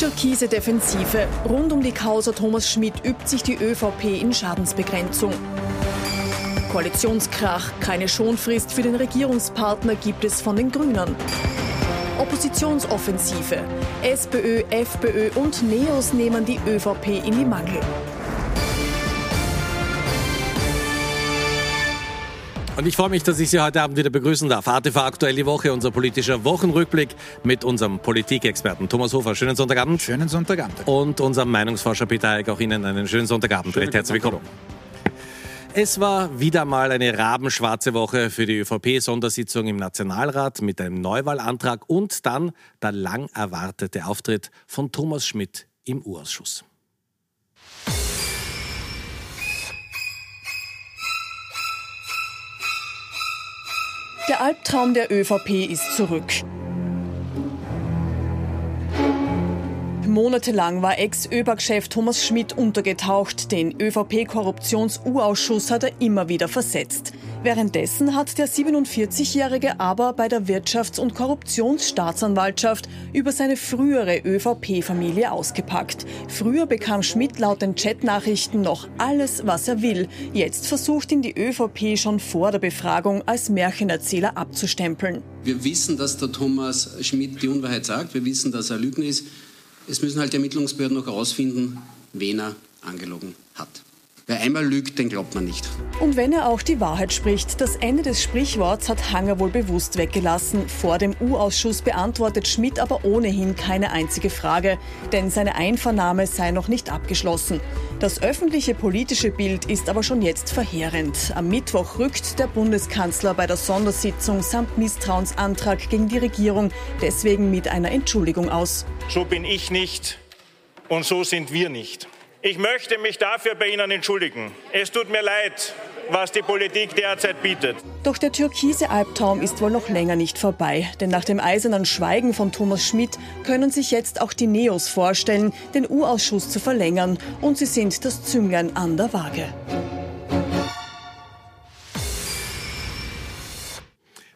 Türkise Defensive. Rund um die Causa Thomas Schmidt übt sich die ÖVP in Schadensbegrenzung. Koalitionskrach, keine Schonfrist für den Regierungspartner gibt es von den Grünen. Oppositionsoffensive. SPÖ, FPÖ und NEOS nehmen die ÖVP in die Mangel. Und ich freue mich, dass ich Sie heute Abend wieder begrüßen darf. ATV aktuell die Woche, unser politischer Wochenrückblick mit unserem Politikexperten Thomas Hofer. Schönen Sonntagabend. Schönen Sonntagabend. Und unserem Meinungsforscher Peter Eick. Auch Ihnen einen schönen Sonntagabend. Schönen herzlich willkommen. Es war wieder mal eine rabenschwarze Woche für die ÖVP-Sondersitzung im Nationalrat mit einem Neuwahlantrag und dann der lang erwartete Auftritt von Thomas Schmidt im U-Ausschuss. Der Albtraum der ÖVP ist zurück. Monatelang war Ex-ÖBAG-Chef Thomas Schmidt untergetaucht. Den ÖVP-Korruptions-U-Ausschuss hat er immer wieder versetzt. Währenddessen hat der 47-Jährige aber bei der Wirtschafts- und Korruptionsstaatsanwaltschaft über seine frühere ÖVP-Familie ausgepackt. Früher bekam Schmidt laut den Chatnachrichten noch alles, was er will. Jetzt versucht ihn die ÖVP schon vor der Befragung als Märchenerzähler abzustempeln. Wir wissen, dass der Thomas Schmidt die Unwahrheit sagt. Wir wissen, dass er Lügner ist. Es müssen halt die Ermittlungsbehörden noch herausfinden, wen er angelogen hat. Wer einmal lügt, den glaubt man nicht. Und wenn er auch die Wahrheit spricht, das Ende des Sprichworts hat Hanger wohl bewusst weggelassen. Vor dem U-Ausschuss beantwortet Schmidt aber ohnehin keine einzige Frage, denn seine Einvernahme sei noch nicht abgeschlossen. Das öffentliche politische Bild ist aber schon jetzt verheerend. Am Mittwoch rückt der Bundeskanzler bei der Sondersitzung samt Misstrauensantrag gegen die Regierung deswegen mit einer Entschuldigung aus. So bin ich nicht und so sind wir nicht. Ich möchte mich dafür bei Ihnen entschuldigen. Es tut mir leid, was die Politik derzeit bietet. Doch der türkise Albtraum ist wohl noch länger nicht vorbei. Denn nach dem eisernen Schweigen von Thomas Schmidt können sich jetzt auch die Neos vorstellen, den U-Ausschuss zu verlängern. Und sie sind das Zünglein an der Waage.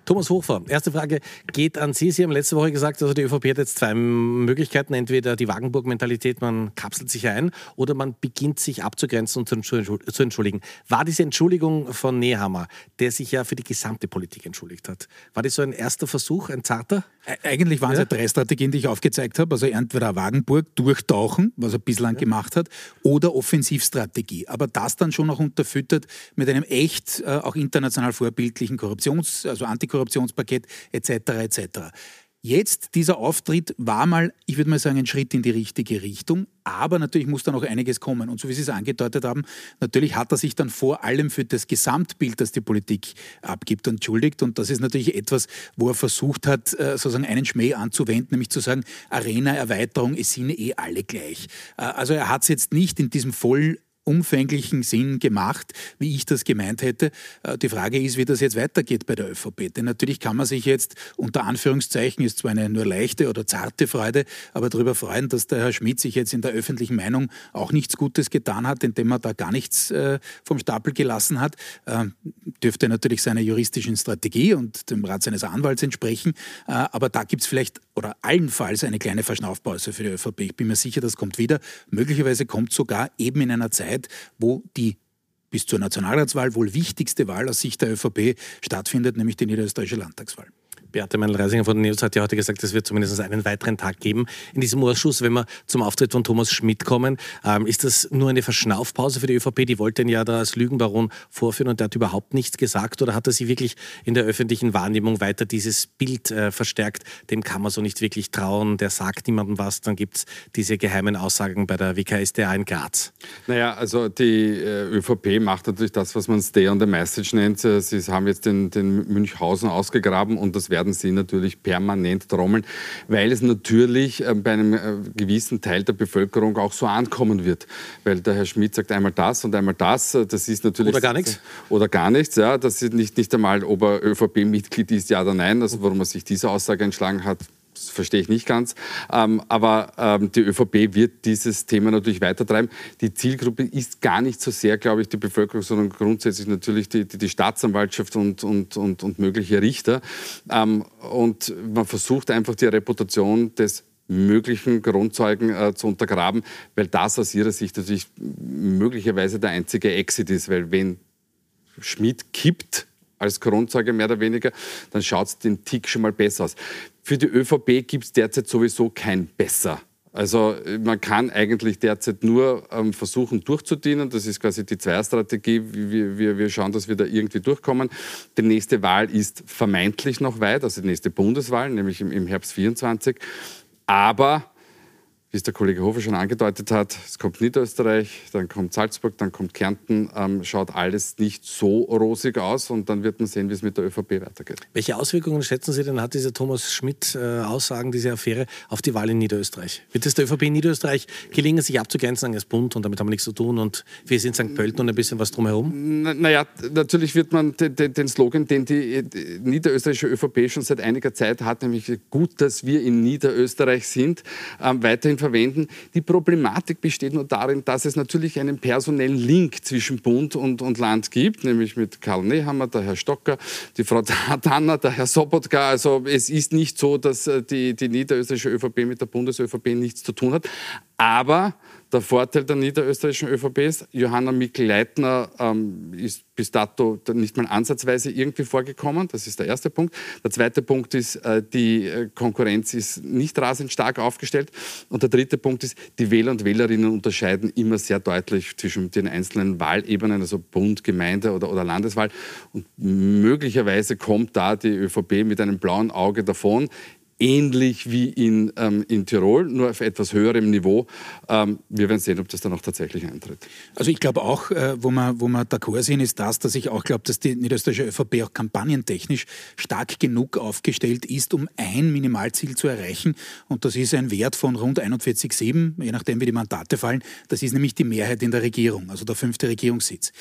Thomas Hofer, erste Frage geht an Sie. Sie haben letzte Woche gesagt, also die ÖVP hat jetzt zwei Möglichkeiten. Entweder die Wagenburg-Mentalität, man kapselt sich ein, oder man beginnt sich abzugrenzen und zu entschuldigen. War diese Entschuldigung von Nehammer, der sich ja für die gesamte Politik entschuldigt hat, war das so ein erster Versuch, ein zarter? Eigentlich waren es ja drei Strategien, die ich aufgezeigt habe. Also entweder Wagenburg durchtauchen, was er bislang ja. gemacht hat, oder Offensivstrategie. Aber das dann schon noch unterfüttert mit einem echt äh, auch international vorbildlichen Korruptions-, also Antikorruptions- Antikorruptionspaket etc. etc. Jetzt, dieser Auftritt war mal, ich würde mal sagen, ein Schritt in die richtige Richtung, aber natürlich muss da noch einiges kommen. Und so wie Sie es angedeutet haben, natürlich hat er sich dann vor allem für das Gesamtbild, das die Politik abgibt, entschuldigt. Und das ist natürlich etwas, wo er versucht hat, äh, sozusagen einen Schmäh anzuwenden, nämlich zu sagen, Arena-Erweiterung, es sind eh alle gleich. Äh, also er hat es jetzt nicht in diesem voll umfänglichen Sinn gemacht, wie ich das gemeint hätte. Äh, die Frage ist, wie das jetzt weitergeht bei der ÖVP. Denn natürlich kann man sich jetzt unter Anführungszeichen, ist zwar eine nur leichte oder zarte Freude, aber darüber freuen, dass der Herr Schmidt sich jetzt in der öffentlichen Meinung auch nichts Gutes getan hat, indem er da gar nichts äh, vom Stapel gelassen hat. Ähm, dürfte natürlich seiner juristischen Strategie und dem Rat seines Anwalts entsprechen. Äh, aber da gibt es vielleicht oder allenfalls eine kleine Verschnaufpause für die ÖVP. Ich bin mir sicher, das kommt wieder. Möglicherweise kommt sogar eben in einer Zeit, Zeit, wo die bis zur Nationalratswahl wohl wichtigste Wahl aus Sicht der ÖVP stattfindet, nämlich die niederösterreichische Landtagswahl. Beate Meinl-Reisinger von den News hat ja heute gesagt, es wird zumindest einen weiteren Tag geben in diesem Ausschuss. Wenn wir zum Auftritt von Thomas Schmidt kommen, ähm, ist das nur eine Verschnaufpause für die ÖVP? Die wollte ihn ja da als Lügenbaron vorführen und der hat überhaupt nichts gesagt oder hat er sich wirklich in der öffentlichen Wahrnehmung weiter dieses Bild äh, verstärkt? Dem kann man so nicht wirklich trauen, der sagt niemandem was. Dann gibt es diese geheimen Aussagen bei der WKSDA in Graz. Naja, also die äh, ÖVP macht natürlich das, was man Stay on the Message nennt. Äh, sie haben jetzt den, den Münchhausen ausgegraben und das werden werden sie natürlich permanent trommeln, weil es natürlich äh, bei einem äh, gewissen Teil der Bevölkerung auch so ankommen wird. Weil der Herr Schmidt sagt einmal das und einmal das. Äh, das ist natürlich. Oder gar nichts. Oder gar nichts, ja. Das ist nicht, nicht einmal, ob er ÖVP-Mitglied ist, ja oder nein. Also warum er sich diese Aussage entschlagen hat, das verstehe ich nicht ganz. Ähm, aber ähm, die ÖVP wird dieses Thema natürlich weitertreiben. Die Zielgruppe ist gar nicht so sehr, glaube ich, die Bevölkerung, sondern grundsätzlich natürlich die, die, die Staatsanwaltschaft und, und, und, und mögliche Richter. Ähm, und man versucht einfach die Reputation des möglichen Grundzeugen äh, zu untergraben, weil das aus ihrer Sicht natürlich möglicherweise der einzige Exit ist, weil wenn Schmidt kippt als Grundzeuge mehr oder weniger, dann schaut es den Tick schon mal besser aus. Für die ÖVP gibt es derzeit sowieso kein Besser. Also man kann eigentlich derzeit nur ähm, versuchen durchzudienen. Das ist quasi die Zweierstrategie. Wir, wir, wir schauen, dass wir da irgendwie durchkommen. Die nächste Wahl ist vermeintlich noch weit, also die nächste Bundeswahl, nämlich im, im Herbst 24. Aber wie es der Kollege Hofer schon angedeutet hat, es kommt Niederösterreich, dann kommt Salzburg, dann kommt Kärnten, ähm, schaut alles nicht so rosig aus und dann wird man sehen, wie es mit der ÖVP weitergeht. Welche Auswirkungen schätzen Sie denn, hat diese Thomas Schmidt-Aussagen, diese Affäre auf die Wahl in Niederösterreich? Wird es der ÖVP in Niederösterreich gelingen, sich abzugrenzen als Bund und damit haben wir nichts zu tun und wir sind St. Pölten und ein bisschen was drumherum? Naja, natürlich wird man den, den Slogan, den die, die niederösterreichische ÖVP schon seit einiger Zeit hat, nämlich gut, dass wir in Niederösterreich sind, ähm, weiterhin verwenden. Die Problematik besteht nur darin, dass es natürlich einen personellen Link zwischen Bund und, und Land gibt, nämlich mit Karl Nehammer, der Herr Stocker, die Frau Tanner, der Herr Sobotka. Also es ist nicht so, dass äh, die, die niederösterreichische ÖVP mit der Bundes-ÖVP nichts zu tun hat. Aber der Vorteil der niederösterreichischen ÖVP ist, Johanna Mikl-Leitner ähm, ist bis dato nicht mal ansatzweise irgendwie vorgekommen. Das ist der erste Punkt. Der zweite Punkt ist, äh, die äh, Konkurrenz ist nicht rasend stark aufgestellt. Und der dritte Punkt ist, die Wähler und Wählerinnen unterscheiden immer sehr deutlich zwischen den einzelnen Wahlebenen, also Bund, Gemeinde oder, oder Landeswahl. Und möglicherweise kommt da die ÖVP mit einem blauen Auge davon ähnlich wie in, ähm, in Tirol, nur auf etwas höherem Niveau. Ähm, wir werden sehen, ob das dann auch tatsächlich eintritt. Also ich glaube auch, äh, wo wir, wo wir d'accord sind, ist das, dass ich auch glaube, dass die niederösterreichische ÖVP auch kampagnentechnisch stark genug aufgestellt ist, um ein Minimalziel zu erreichen. Und das ist ein Wert von rund 41,7, je nachdem wie die Mandate fallen. Das ist nämlich die Mehrheit in der Regierung, also der fünfte Regierungssitz.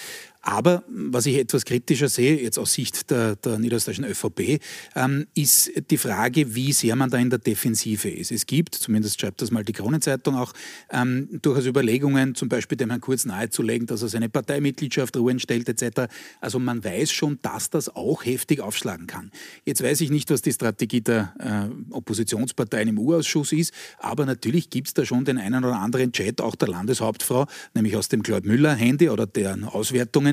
Aber was ich etwas kritischer sehe, jetzt aus Sicht der, der niederösterreichischen ÖVP, ähm, ist die Frage, wie sehr man da in der Defensive ist. Es gibt, zumindest schreibt das mal die Kronenzeitung auch, ähm, durchaus Überlegungen, zum Beispiel dem Herrn Kurz nahezulegen, dass er seine Parteimitgliedschaft ruhen stellt etc. Also man weiß schon, dass das auch heftig aufschlagen kann. Jetzt weiß ich nicht, was die Strategie der äh, Oppositionsparteien im U-Ausschuss ist, aber natürlich gibt es da schon den einen oder anderen Chat, auch der Landeshauptfrau, nämlich aus dem Claude Müller-Handy oder deren Auswertungen,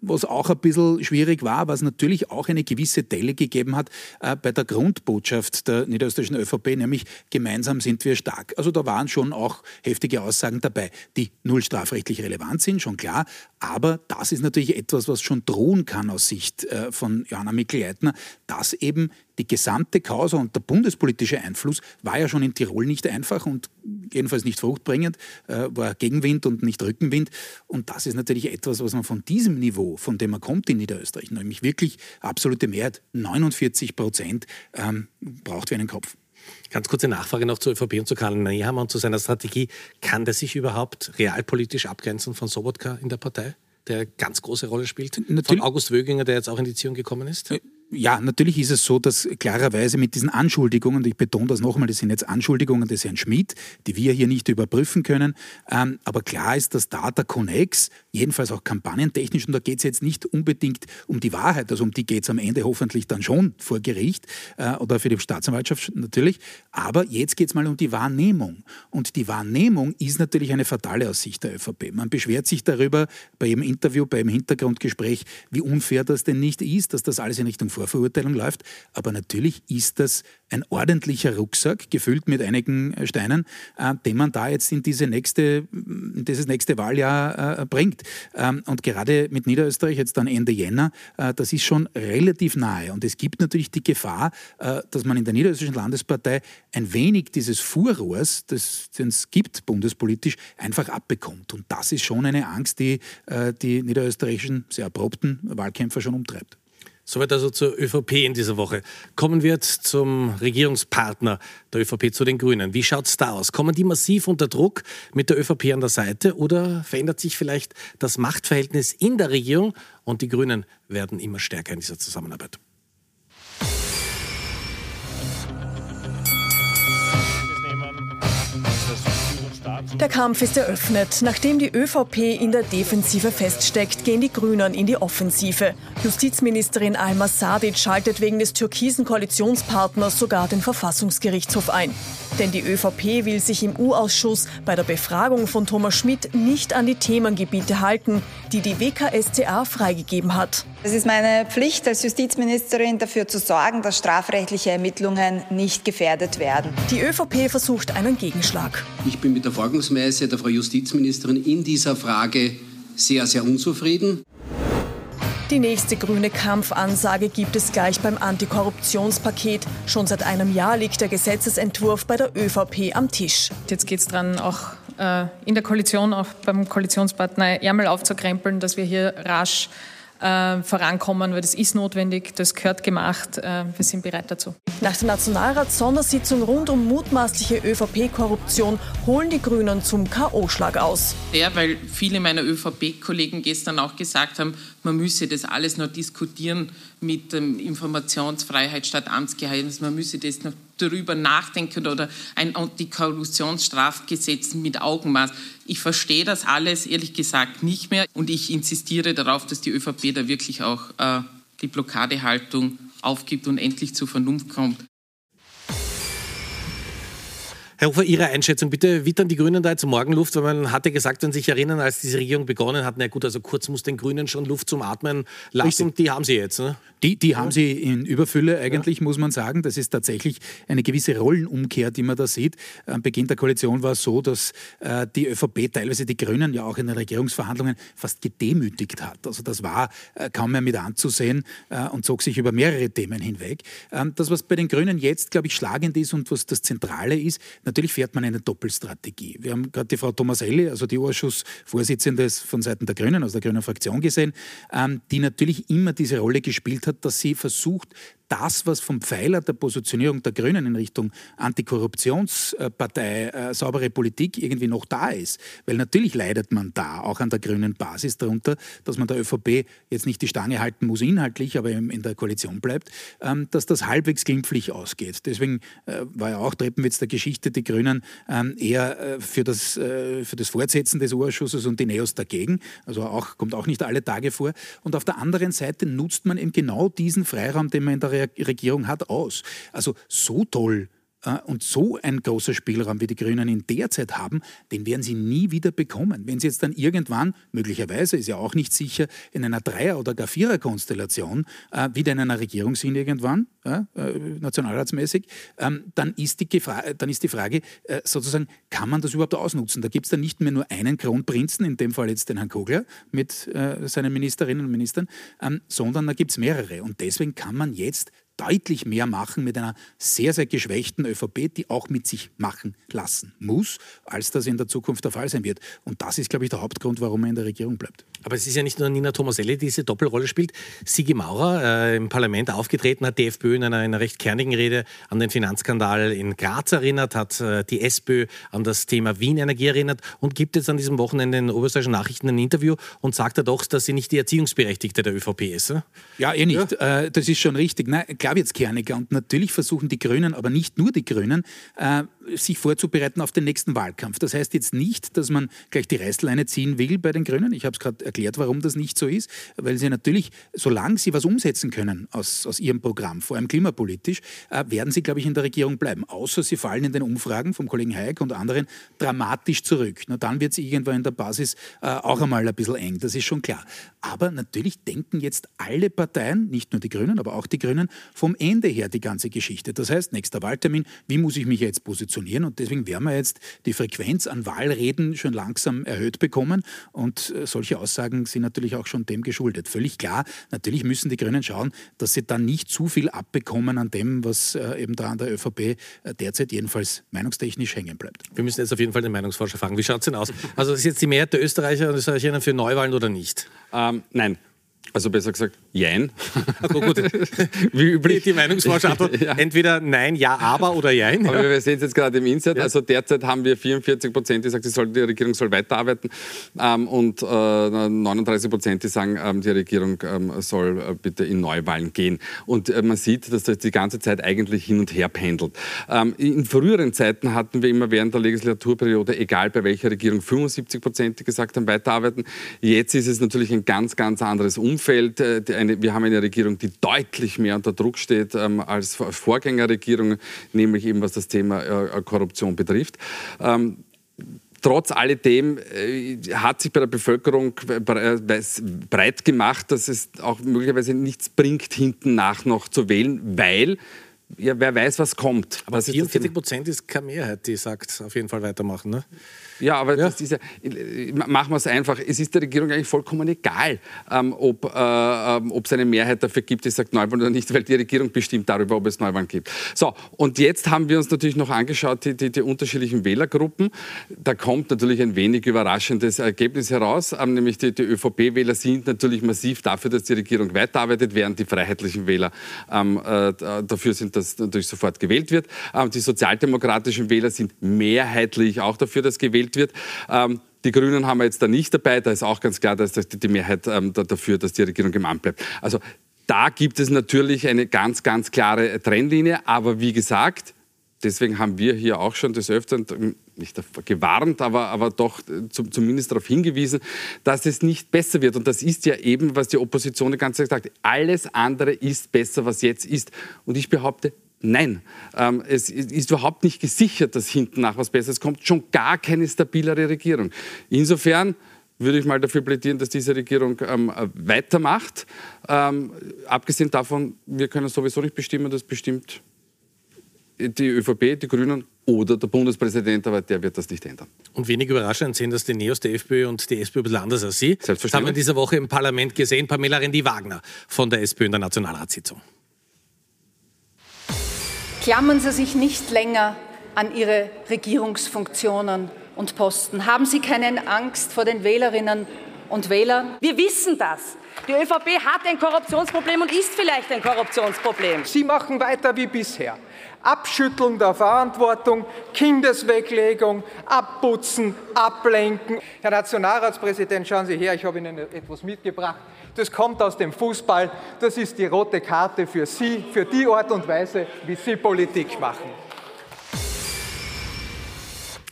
was auch ein bisschen schwierig war, was natürlich auch eine gewisse Delle gegeben hat äh, bei der Grundbotschaft der niederösterreichischen ÖVP, nämlich gemeinsam sind wir stark. Also da waren schon auch heftige Aussagen dabei, die null strafrechtlich relevant sind, schon klar. Aber das ist natürlich etwas, was schon drohen kann aus Sicht äh, von Johanna Mikl-Leitner, dass eben die gesamte Causa und der bundespolitische Einfluss war ja schon in Tirol nicht einfach und jedenfalls nicht fruchtbringend, äh, war Gegenwind und nicht Rückenwind. Und das ist natürlich etwas, was man von diesem Niveau, von dem man kommt in Niederösterreich, nämlich wirklich absolute Mehrheit, 49 Prozent, ähm, braucht wie einen Kopf. Ganz kurze Nachfrage noch zur ÖVP und zu Karl Nehammer und zu seiner Strategie. Kann der sich überhaupt realpolitisch abgrenzen von Sobotka in der Partei? der ganz große Rolle spielt. Natürlich. Von August Wöginger, der jetzt auch in die Ziehung gekommen ist? Ja, natürlich ist es so, dass klarerweise mit diesen Anschuldigungen, ich betone das nochmal, das sind jetzt Anschuldigungen des Herrn Schmidt, die wir hier nicht überprüfen können, ähm, aber klar ist, dass da der Connex, jedenfalls auch kampagnentechnisch, und da geht es jetzt nicht unbedingt um die Wahrheit, also um die geht es am Ende hoffentlich dann schon vor Gericht äh, oder für die Staatsanwaltschaft natürlich, aber jetzt geht es mal um die Wahrnehmung. Und die Wahrnehmung ist natürlich eine fatale aus Sicht der ÖVP. Man beschwert sich darüber bei jedem Interview, beim Hintergrundgespräch, wie unfair das denn nicht ist, dass das alles in Richtung Vorverurteilung läuft. Aber natürlich ist das ein ordentlicher Rucksack, gefüllt mit einigen äh, Steinen, äh, den man da jetzt in, diese nächste, in dieses nächste Wahljahr äh, bringt. Ähm, und gerade mit Niederösterreich, jetzt dann Ende Jänner, äh, das ist schon relativ nahe. Und es gibt natürlich die Gefahr, äh, dass man in der Niederösterreichischen Landespartei ein wenig dieses Furrohrs, das es gibt bundespolitisch, einfach abbekommt. Und das ist schon eine Angst, die äh, die niederösterreichischen, sehr erprobten Wahlkämpfer schon umtreibt. Soweit also zur ÖVP in dieser Woche. Kommen wir jetzt zum Regierungspartner der ÖVP, zu den Grünen. Wie schaut es da aus? Kommen die massiv unter Druck mit der ÖVP an der Seite oder verändert sich vielleicht das Machtverhältnis in der Regierung und die Grünen werden immer stärker in dieser Zusammenarbeit? Der Kampf ist eröffnet. Nachdem die ÖVP in der Defensive feststeckt, gehen die Grünen in die Offensive. Justizministerin Alma Sadic schaltet wegen des türkisen Koalitionspartners sogar den Verfassungsgerichtshof ein. Denn die ÖVP will sich im U-Ausschuss bei der Befragung von Thomas Schmidt nicht an die Themengebiete halten, die die WKSCA freigegeben hat. Es ist meine Pflicht als Justizministerin dafür zu sorgen, dass strafrechtliche Ermittlungen nicht gefährdet werden. Die ÖVP versucht einen Gegenschlag. Ich bin mit der Vorgangsweise der Frau Justizministerin in dieser Frage sehr, sehr unzufrieden. Die nächste grüne Kampfansage gibt es gleich beim Antikorruptionspaket. Schon seit einem Jahr liegt der Gesetzesentwurf bei der ÖVP am Tisch. Jetzt geht es dran, auch äh, in der Koalition, auch beim Koalitionspartner Ärmel aufzukrempeln, dass wir hier rasch äh, vorankommen, weil das ist notwendig, das gehört gemacht. Äh, wir sind bereit dazu. Nach der Nationalratssondersitzung rund um mutmaßliche ÖVP-Korruption holen die Grünen zum K.O.-Schlag aus. Ja, weil viele meiner ÖVP-Kollegen gestern auch gesagt haben, man müsse das alles noch diskutieren mit ähm, Informationsfreiheit statt Amtsgeheimnis, man müsse das noch darüber nachdenken oder ein Antikorruptionsstrafgesetz mit Augenmaß. Ich verstehe das alles ehrlich gesagt nicht mehr und ich insistiere darauf, dass die ÖVP da wirklich auch äh, die Blockadehaltung aufgibt und endlich zur Vernunft kommt. Herr Hofer, Ihre Einschätzung bitte. Wittern die Grünen da jetzt Morgenluft? Weil man hatte gesagt, wenn Sie sich erinnern, als diese Regierung begonnen hat, na gut, also kurz muss den Grünen schon Luft zum Atmen lassen. Richtig. Die haben sie jetzt. Ne? Die, die haben sie in Überfülle eigentlich, ja. muss man sagen. Das ist tatsächlich eine gewisse Rollenumkehr, die man da sieht. Am Beginn der Koalition war es so, dass äh, die ÖVP teilweise die Grünen ja auch in den Regierungsverhandlungen fast gedemütigt hat. Also das war äh, kaum mehr mit anzusehen äh, und zog sich über mehrere Themen hinweg. Ähm, das, was bei den Grünen jetzt, glaube ich, schlagend ist und was das Zentrale ist, natürlich fährt man eine Doppelstrategie. Wir haben gerade die Frau Tomaselli, also die Ausschussvorsitzende von Seiten der Grünen, aus der Grünen Fraktion gesehen, ähm, die natürlich immer diese Rolle gespielt hat, dass sie versucht, das, was vom Pfeiler der Positionierung der Grünen in Richtung Antikorruptionspartei, äh, saubere Politik irgendwie noch da ist. Weil natürlich leidet man da auch an der grünen Basis darunter, dass man der ÖVP jetzt nicht die Stange halten muss inhaltlich, aber in der Koalition bleibt, ähm, dass das halbwegs glimpflich ausgeht. Deswegen äh, war ja auch Treppenwitz der Geschichte, die Grünen ähm, eher äh, für, das, äh, für das Fortsetzen des Urschusses und die Neos dagegen. Also auch, kommt auch nicht alle Tage vor. Und auf der anderen Seite nutzt man eben genau diesen Freiraum, den man in der Regierung hat, aus. Also so toll und so ein großer Spielraum, wie die Grünen ihn derzeit haben, den werden sie nie wieder bekommen. Wenn sie jetzt dann irgendwann, möglicherweise ist ja auch nicht sicher, in einer Dreier- oder gar Vierer-Konstellation äh, wieder in einer Regierung sind irgendwann, äh, nationalratsmäßig, ähm, dann, ist die dann ist die Frage äh, sozusagen, kann man das überhaupt ausnutzen? Da gibt es dann nicht mehr nur einen Kronprinzen, in dem Fall jetzt den Herrn Kogler mit äh, seinen Ministerinnen und Ministern, ähm, sondern da gibt es mehrere. Und deswegen kann man jetzt deutlich mehr machen mit einer sehr, sehr geschwächten ÖVP, die auch mit sich machen lassen muss, als das in der Zukunft der Fall sein wird. Und das ist, glaube ich, der Hauptgrund, warum er in der Regierung bleibt. Aber es ist ja nicht nur Nina Tomaselli, die diese Doppelrolle spielt. Sigi Maurer, äh, im Parlament aufgetreten, hat die FPÖ in einer, einer, recht kernigen Rede an den Finanzskandal in Graz erinnert, hat äh, die SPÖ an das Thema Wien Energie erinnert und gibt jetzt an diesem Wochenende in den Oberösterreichischen Nachrichten ein Interview und sagt er doch, dass sie nicht die Erziehungsberechtigte der ÖVP ist. Äh? Ja, eh nicht. Ja. Äh, das ist schon richtig. Nein, wird es kerniger. Und natürlich versuchen die Grünen, aber nicht nur die Grünen, äh, sich vorzubereiten auf den nächsten Wahlkampf. Das heißt jetzt nicht, dass man gleich die Reißleine ziehen will bei den Grünen. Ich habe es gerade erklärt, warum das nicht so ist, weil sie natürlich, solange sie was umsetzen können aus, aus ihrem Programm, vor allem klimapolitisch, äh, werden sie, glaube ich, in der Regierung bleiben. Außer sie fallen in den Umfragen vom Kollegen Hayek und anderen dramatisch zurück. Na, dann wird es irgendwann in der Basis äh, auch einmal ein bisschen eng, das ist schon klar. Aber natürlich denken jetzt alle Parteien, nicht nur die Grünen, aber auch die Grünen, vom Ende her die ganze Geschichte. Das heißt, nächster Wahltermin, wie muss ich mich jetzt positionieren? Und deswegen werden wir jetzt die Frequenz an Wahlreden schon langsam erhöht bekommen. Und äh, solche Aussagen sind natürlich auch schon dem geschuldet. Völlig klar, natürlich müssen die Grünen schauen, dass sie dann nicht zu viel abbekommen an dem, was äh, eben da an der ÖVP äh, derzeit jedenfalls meinungstechnisch hängen bleibt. Wir müssen jetzt auf jeden Fall den Meinungsforscher fragen. Wie schaut es denn aus? Also ist jetzt die Mehrheit der Österreicher und Österreicherinnen für Neuwahlen oder nicht? Ähm, nein. Also besser gesagt, jein. Also gut. Wie üblich. Die, die Meinungsvorschau, ja. entweder nein, ja, aber oder jein. Aber ja. wir sehen es jetzt gerade im Insert. Ja. Also derzeit haben wir 44 Prozent, die sagen, die, soll, die Regierung soll weiterarbeiten ähm, und äh, 39 Prozent, die sagen, ähm, die Regierung ähm, soll äh, bitte in Neuwahlen gehen. Und äh, man sieht, dass das die ganze Zeit eigentlich hin und her pendelt. Ähm, in früheren Zeiten hatten wir immer während der Legislaturperiode, egal bei welcher Regierung, 75 Prozent, die gesagt haben, weiterarbeiten. Jetzt ist es natürlich ein ganz, ganz anderes Umfeld. Umfeld, äh, wir haben eine Regierung, die deutlich mehr unter Druck steht ähm, als Vorgängerregierungen, nämlich eben was das Thema äh, Korruption betrifft. Ähm, trotz alledem äh, hat sich bei der Bevölkerung breit gemacht, dass es auch möglicherweise nichts bringt, hinten nach noch zu wählen, weil ja, wer weiß, was kommt. Aber 44 Prozent ist keine Mehrheit, die sagt, auf jeden Fall weitermachen. Ne? Ja, aber ja. Das ist ja, machen wir es einfach. Es ist der Regierung eigentlich vollkommen egal, ähm, ob äh, ähm, es eine Mehrheit dafür gibt, die sagt Neuwahlen oder nicht, weil die Regierung bestimmt darüber, ob es Neuwahlen gibt. So, und jetzt haben wir uns natürlich noch angeschaut, die, die, die unterschiedlichen Wählergruppen. Da kommt natürlich ein wenig überraschendes Ergebnis heraus, ähm, nämlich die, die ÖVP-Wähler sind natürlich massiv dafür, dass die Regierung weiterarbeitet, während die freiheitlichen Wähler ähm, äh, dafür sind, dass natürlich sofort gewählt wird. Ähm, die sozialdemokratischen Wähler sind mehrheitlich auch dafür, dass gewählt gewählt wird. Ähm, die Grünen haben wir jetzt da nicht dabei. Da ist auch ganz klar, dass die Mehrheit ähm, dafür, dass die Regierung im Amt bleibt. Also da gibt es natürlich eine ganz, ganz klare Trennlinie. Aber wie gesagt, deswegen haben wir hier auch schon des Öfteren nicht gewarnt, aber, aber doch äh, zumindest darauf hingewiesen, dass es nicht besser wird. Und das ist ja eben, was die Opposition die ganze Zeit sagt. Alles andere ist besser, was jetzt ist. Und ich behaupte, Nein, ähm, es ist überhaupt nicht gesichert, dass hinten nach was Besseres kommt, schon gar keine stabilere Regierung. Insofern würde ich mal dafür plädieren, dass diese Regierung ähm, weitermacht. Ähm, abgesehen davon, wir können sowieso nicht bestimmen, das bestimmt die ÖVP, die Grünen oder der Bundespräsident, aber der wird das nicht ändern. Und wenig überraschend sehen, dass die Neos, die FPÖ und die SPÖ ein bisschen anders als Sie. Selbstverständlich. Das haben wir in dieser Woche im Parlament gesehen. Pamela Rendi-Wagner von der SPÖ in der Nationalratssitzung. Klammern Sie sich nicht länger an Ihre Regierungsfunktionen und Posten. Haben Sie keine Angst vor den Wählerinnen und Wählern? Wir wissen das. Die ÖVP hat ein Korruptionsproblem und ist vielleicht ein Korruptionsproblem. Sie machen weiter wie bisher. Abschütteln der Verantwortung, Kindesweglegung, Abputzen, Ablenken. Herr Nationalratspräsident, schauen Sie her, ich habe Ihnen etwas mitgebracht. Das kommt aus dem Fußball. Das ist die rote Karte für Sie, für die Art und Weise, wie Sie Politik machen.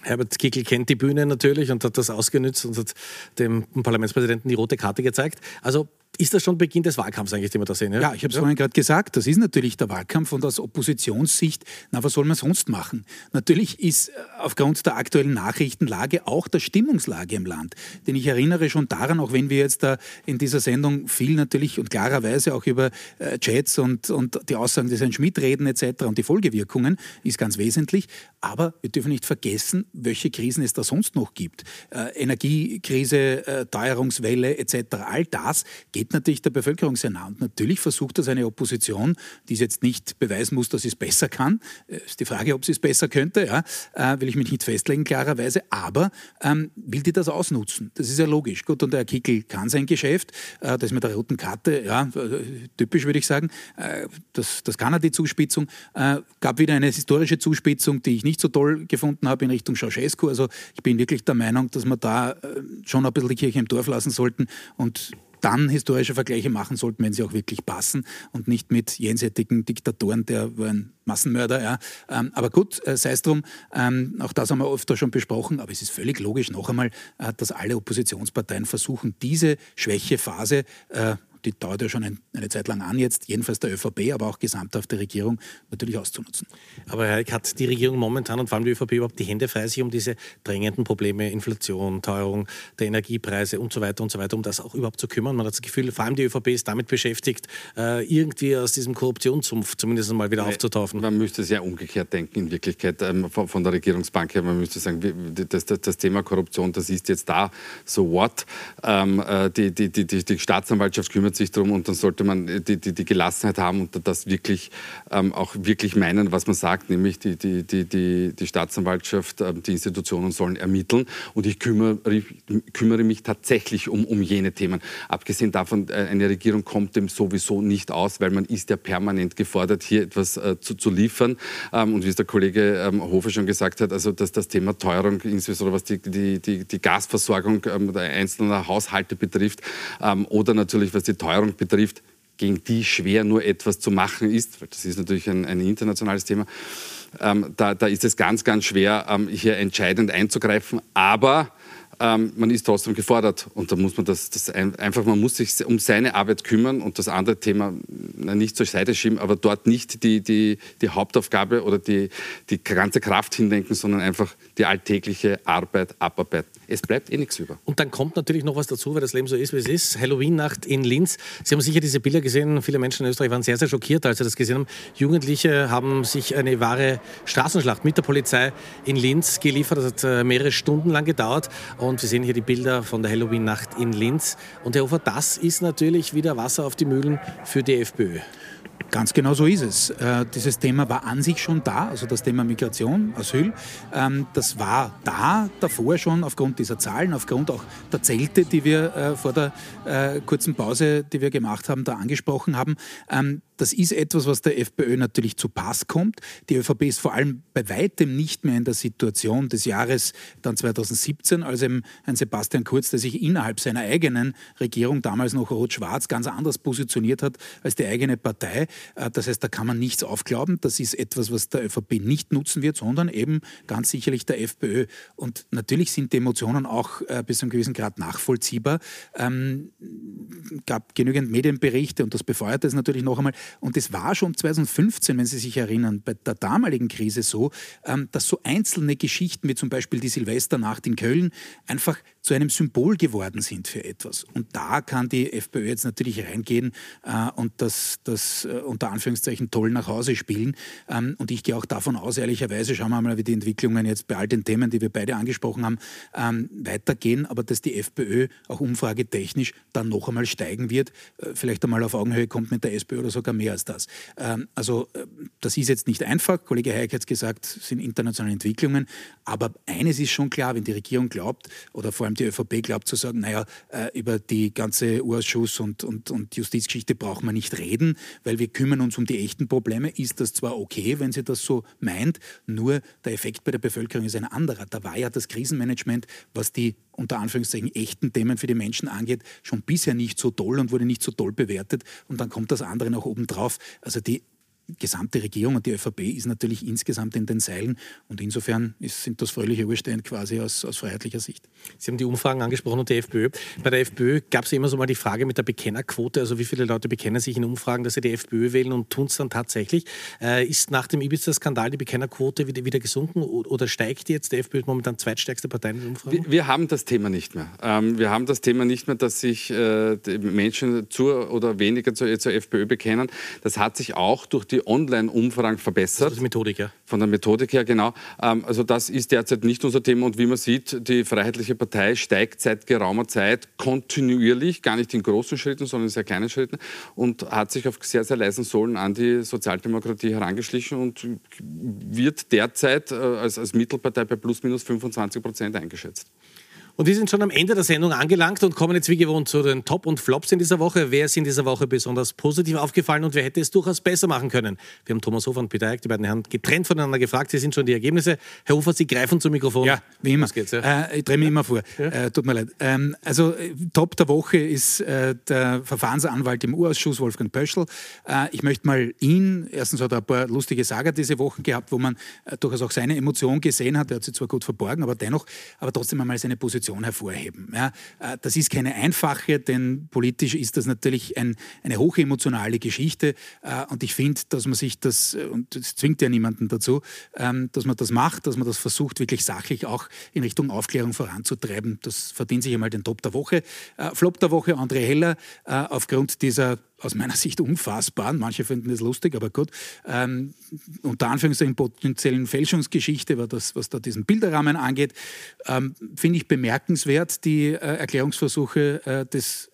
Herbert Kickl kennt die Bühne natürlich und hat das ausgenützt und hat dem Parlamentspräsidenten die rote Karte gezeigt. Also ist das schon Beginn des Wahlkampfs eigentlich, den wir da sehen? Ja, ja ich habe es ja. vorhin gerade gesagt, das ist natürlich der Wahlkampf und aus Oppositionssicht, na, was soll man sonst machen? Natürlich ist äh, aufgrund der aktuellen Nachrichtenlage auch der Stimmungslage im Land. Denn ich erinnere schon daran, auch wenn wir jetzt da in dieser Sendung viel natürlich und klarerweise auch über äh, Chats und, und die Aussagen des Herrn Schmidt reden etc. und die Folgewirkungen, ist ganz wesentlich. Aber wir dürfen nicht vergessen, welche Krisen es da sonst noch gibt. Äh, Energiekrise, äh, Teuerungswelle etc. All das geht geht natürlich der Bevölkerung sehr nah. Und natürlich versucht das eine Opposition, die es jetzt nicht beweisen muss, dass sie es besser kann. Äh, ist die Frage, ob sie es besser könnte, ja, äh, will ich mich nicht festlegen, klarerweise. Aber ähm, will die das ausnutzen? Das ist ja logisch. Gut, und der Herr Kickel kann sein Geschäft. Äh, das mit der roten Karte, ja, äh, typisch würde ich sagen. Äh, das, das kann er, die Zuspitzung. Äh, gab wieder eine historische Zuspitzung, die ich nicht so toll gefunden habe in Richtung Ceausescu. Also ich bin wirklich der Meinung, dass wir da schon ein bisschen die Kirche im Dorf lassen sollten und dann historische Vergleiche machen sollten, wenn sie auch wirklich passen und nicht mit jenseitigen Diktatoren, der war ein Massenmörder. Ja. Ähm, aber gut, äh, sei es drum, ähm, auch das haben wir öfter schon besprochen, aber es ist völlig logisch noch einmal, äh, dass alle Oppositionsparteien versuchen, diese Schwächephase äh, die dauert ja schon ein, eine Zeit lang an jetzt, jedenfalls der ÖVP, aber auch gesamthaft der Regierung natürlich auszunutzen. Aber Herr Eick, hat die Regierung momentan und vor allem die ÖVP überhaupt die Hände frei, sich um diese drängenden Probleme, Inflation, Teuerung der Energiepreise und so weiter und so weiter, um das auch überhaupt zu kümmern? Man hat das Gefühl, vor allem die ÖVP ist damit beschäftigt, äh, irgendwie aus diesem Korruptionssumpf zumindest mal wieder aufzutaufen. Man müsste es ja umgekehrt denken in Wirklichkeit ähm, von, von, der Regierungsbank her. Man müsste sagen, das, das, das, Thema Korruption, das ist jetzt da, so what? Ähm, äh, die, die, die, die Staatsanwaltschaft kümmert kümmert sich darum und dann sollte man die, die, die Gelassenheit haben und das wirklich ähm, auch wirklich meinen, was man sagt, nämlich die, die, die, die, die Staatsanwaltschaft, äh, die Institutionen sollen ermitteln und ich kümmere, kümmere mich tatsächlich um, um jene Themen. Abgesehen davon, äh, eine Regierung kommt dem sowieso nicht aus, weil man ist ja permanent gefordert, hier etwas äh, zu, zu liefern. Ähm, und wie es der Kollege ähm, Hofer schon gesagt hat, also dass das Thema Teuerung, insbesondere was die, die, die, die Gasversorgung ähm, der einzelnen Haushalte betrifft ähm, oder natürlich was die Teuerung betrifft, gegen die schwer nur etwas zu machen ist, weil das ist natürlich ein, ein internationales Thema. Ähm, da, da, ist es ganz, ganz schwer, ähm, hier entscheidend einzugreifen. Aber ähm, man ist trotzdem gefordert und da muss man das, das, einfach, man muss sich um seine Arbeit kümmern und das andere Thema nicht zur Seite schieben, aber dort nicht die, die, die Hauptaufgabe oder die, die ganze Kraft hinlenken, sondern einfach die alltägliche Arbeit abarbeiten. Es bleibt eh nichts über. Und dann kommt natürlich noch was dazu, weil das Leben so ist, wie es ist. Halloween-Nacht in Linz. Sie haben sicher diese Bilder gesehen. Viele Menschen in Österreich waren sehr, sehr schockiert, als sie das gesehen haben. Jugendliche haben sich eine wahre Straßenschlacht mit der Polizei in Linz geliefert. Das hat äh, mehrere Stunden lang gedauert. Und wir sehen hier die Bilder von der Halloween-Nacht in Linz. Und Herr Hofer, das ist natürlich wieder Wasser auf die Mühlen für die FPÖ. Ganz genau so ist es. Äh, dieses Thema war an sich schon da, also das Thema Migration, Asyl. Ähm, das war da davor schon aufgrund dieser Zahlen, aufgrund auch der Zelte, die wir äh, vor der äh, kurzen Pause, die wir gemacht haben, da angesprochen haben. Ähm, das ist etwas, was der FPÖ natürlich zu Pass kommt. Die ÖVP ist vor allem bei weitem nicht mehr in der Situation des Jahres dann 2017, als eben ein Sebastian Kurz, der sich innerhalb seiner eigenen Regierung, damals noch rot-schwarz, ganz anders positioniert hat als die eigene Partei. Äh, das heißt, da kann man nichts aufglauben. Das ist etwas, was der ÖVP nicht nutzen wird, sondern eben ganz sicherlich der FPÖ. Und natürlich sind die Emotionen auch äh, bis zu einem gewissen Grad nachvollziehbar. Ähm, gab genügend Medienberichte und das befeuert es natürlich noch einmal und es war schon 2015, wenn Sie sich erinnern, bei der damaligen Krise so, ähm, dass so einzelne Geschichten wie zum Beispiel die Silvesternacht in Köln einfach zu einem Symbol geworden sind für etwas. Und da kann die FPÖ jetzt natürlich reingehen äh, und das, das äh, unter Anführungszeichen toll nach Hause spielen. Ähm, und ich gehe auch davon aus, ehrlicherweise, schauen wir mal, wie die Entwicklungen jetzt bei all den Themen, die wir beide angesprochen haben, ähm, weitergehen, aber dass die FPÖ auch umfragetechnisch dann noch einmal steigen wird, äh, vielleicht einmal auf Augenhöhe kommt mit der SPÖ oder sogar mehr als das. Ähm, also äh, das ist jetzt nicht einfach. Kollege Hayek hat es gesagt, sind internationale Entwicklungen. Aber eines ist schon klar, wenn die Regierung glaubt oder vor allem allem die ÖVP glaubt zu sagen, naja, äh, über die ganze Urausschuss und, und, und Justizgeschichte brauchen wir nicht reden, weil wir kümmern uns um die echten Probleme, ist das zwar okay, wenn sie das so meint, nur der Effekt bei der Bevölkerung ist ein anderer. Da war ja das Krisenmanagement, was die unter Anführungszeichen echten Themen für die Menschen angeht, schon bisher nicht so toll und wurde nicht so toll bewertet. Und dann kommt das andere noch oben drauf. Also die gesamte Regierung und die ÖVP ist natürlich insgesamt in den Seilen und insofern ist, sind das fröhliche Urstände quasi aus, aus freiheitlicher Sicht. Sie haben die Umfragen angesprochen und die FPÖ. Bei der FPÖ gab es immer so mal die Frage mit der Bekennerquote, also wie viele Leute bekennen sich in Umfragen, dass sie die FPÖ wählen und tun es dann tatsächlich. Äh, ist nach dem Ibiza-Skandal die Bekennerquote wieder, wieder gesunken oder steigt jetzt? Die FPÖ ist momentan zweitstärkste Partei in den Umfragen? Wir, wir haben das Thema nicht mehr. Ähm, wir haben das Thema nicht mehr, dass sich äh, Menschen zur oder weniger zur, zur FPÖ bekennen. Das hat sich auch durch die die Online-Umfragen verbessert. Das ist Methodik, ja. Von der Methodik her, genau. Ähm, also das ist derzeit nicht unser Thema. Und wie man sieht, die Freiheitliche Partei steigt seit geraumer Zeit kontinuierlich, gar nicht in großen Schritten, sondern in sehr kleinen Schritten und hat sich auf sehr, sehr leisen Sohlen an die Sozialdemokratie herangeschlichen und wird derzeit äh, als, als Mittelpartei bei plus minus 25 Prozent eingeschätzt. Und wir sind schon am Ende der Sendung angelangt und kommen jetzt wie gewohnt zu den Top und Flops in dieser Woche. Wer ist in dieser Woche besonders positiv aufgefallen und wer hätte es durchaus besser machen können? Wir haben Thomas Hofer und Peter Eick, die beiden Herren, getrennt voneinander gefragt. Sie sind schon die Ergebnisse. Herr Hofer, Sie greifen zum Mikrofon. Ja, wie immer. Geht's, ja? Äh, ich drehe mich immer vor. Ja? Äh, tut mir leid. Ähm, also äh, Top der Woche ist äh, der Verfahrensanwalt im Urausschuss, Wolfgang Pöschl. Äh, ich möchte mal ihn, erstens hat er ein paar lustige Sager diese Woche gehabt, wo man äh, durchaus auch seine Emotion gesehen hat. Er hat sie zwar gut verborgen, aber dennoch, aber trotzdem einmal seine Position hervorheben. Ja, äh, das ist keine einfache, denn politisch ist das natürlich ein, eine hochemotionale Geschichte. Äh, und ich finde, dass man sich das, äh, und es zwingt ja niemanden dazu, ähm, dass man das macht, dass man das versucht, wirklich sachlich auch in Richtung Aufklärung voranzutreiben. Das verdient sich einmal den Top der Woche. Flop der Woche, André Heller, aufgrund dieser aus meiner Sicht unfassbaren, manche finden das lustig, aber gut, ähm, unter Anführungszeichen potenziellen Fälschungsgeschichte, das, was da diesen Bilderrahmen angeht, ähm, finde ich bemerkenswert die äh, Erklärungsversuche äh, des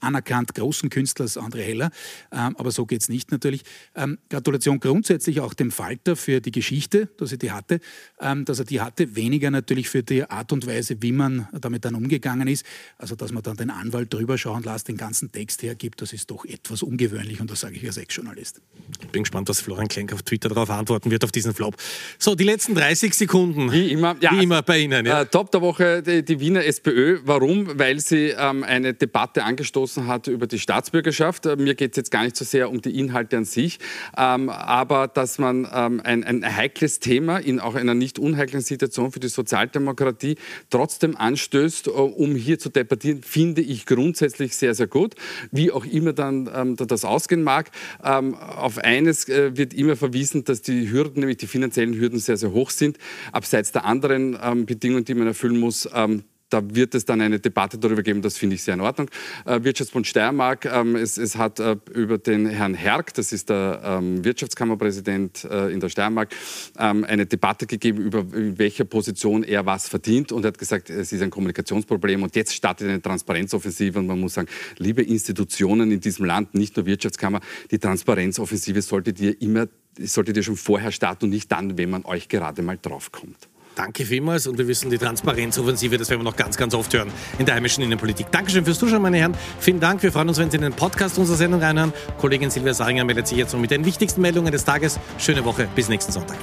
anerkannt großen Künstlers André Heller. Ähm, aber so geht es nicht natürlich. Ähm, Gratulation grundsätzlich auch dem Falter für die Geschichte, dass er die hatte, ähm, dass er die hatte. Weniger natürlich für die Art und Weise, wie man damit dann umgegangen ist. Also, dass man dann den Anwalt drüber schauen lässt, den ganzen Text hergibt, das ist doch etwas ungewöhnlich und das sage ich als Ex-Journalist. Ich bin gespannt, was Florian Klenk auf Twitter darauf antworten wird, auf diesen Flop. So, die letzten 30 Sekunden. Wie immer, ja, wie immer bei Ihnen. Ja. Äh, Top der Woche die, die Wiener SPÖ. Warum? Weil sie ähm, eine Debatte angestoßen hat über die Staatsbürgerschaft. Äh, mir geht es jetzt gar nicht so sehr um die Inhalte an sich, ähm, aber dass man ähm, ein, ein, heikles Thema in auch einer nicht unheiklen Situation für die Sozialdemokratie trotzdem anstößt, äh, um hier zu debattieren, finde ich grundsätzlich sehr, sehr gut. Wie auch immer dann ähm, das ausgehen mag. Ähm, auf eines äh, wird immer verwiesen, dass die Hürden, nämlich die finanziellen Hürden, sehr, sehr hoch sind. Abseits der anderen ähm, Bedingungen, die man erfüllen muss, ähm, da wird es dann eine Debatte darüber geben, das finde ich sehr in Ordnung. Äh, Wirtschaftsbund Steiermark, ähm, es, es, hat äh, über den Herrn Herk, das ist der ähm, Wirtschaftskammerpräsident äh, in der Steiermark, ähm, eine Debatte gegeben, über in welcher Position er was verdient und er hat gesagt, es ist ein Kommunikationsproblem und jetzt startet eine Transparenzoffensive und man muss sagen, liebe Institutionen in diesem Land, nicht nur Wirtschaftskammer, die Transparenzoffensive solltet ihr immer, solltet ihr schon vorher starten und nicht dann, wenn man euch gerade mal draufkommt. Danke vielmals und wir wissen, die Transparenzoffensive, das werden wir noch ganz, ganz oft hören in der heimischen Innenpolitik. Dankeschön fürs Zuschauen, meine Herren. Vielen Dank. Wir freuen uns, wenn Sie in den Podcast unserer Sendung reinhören. Kollegin Silvia Saringer meldet sich jetzt noch mit den wichtigsten Meldungen des Tages. Schöne Woche. Bis nächsten Sonntag.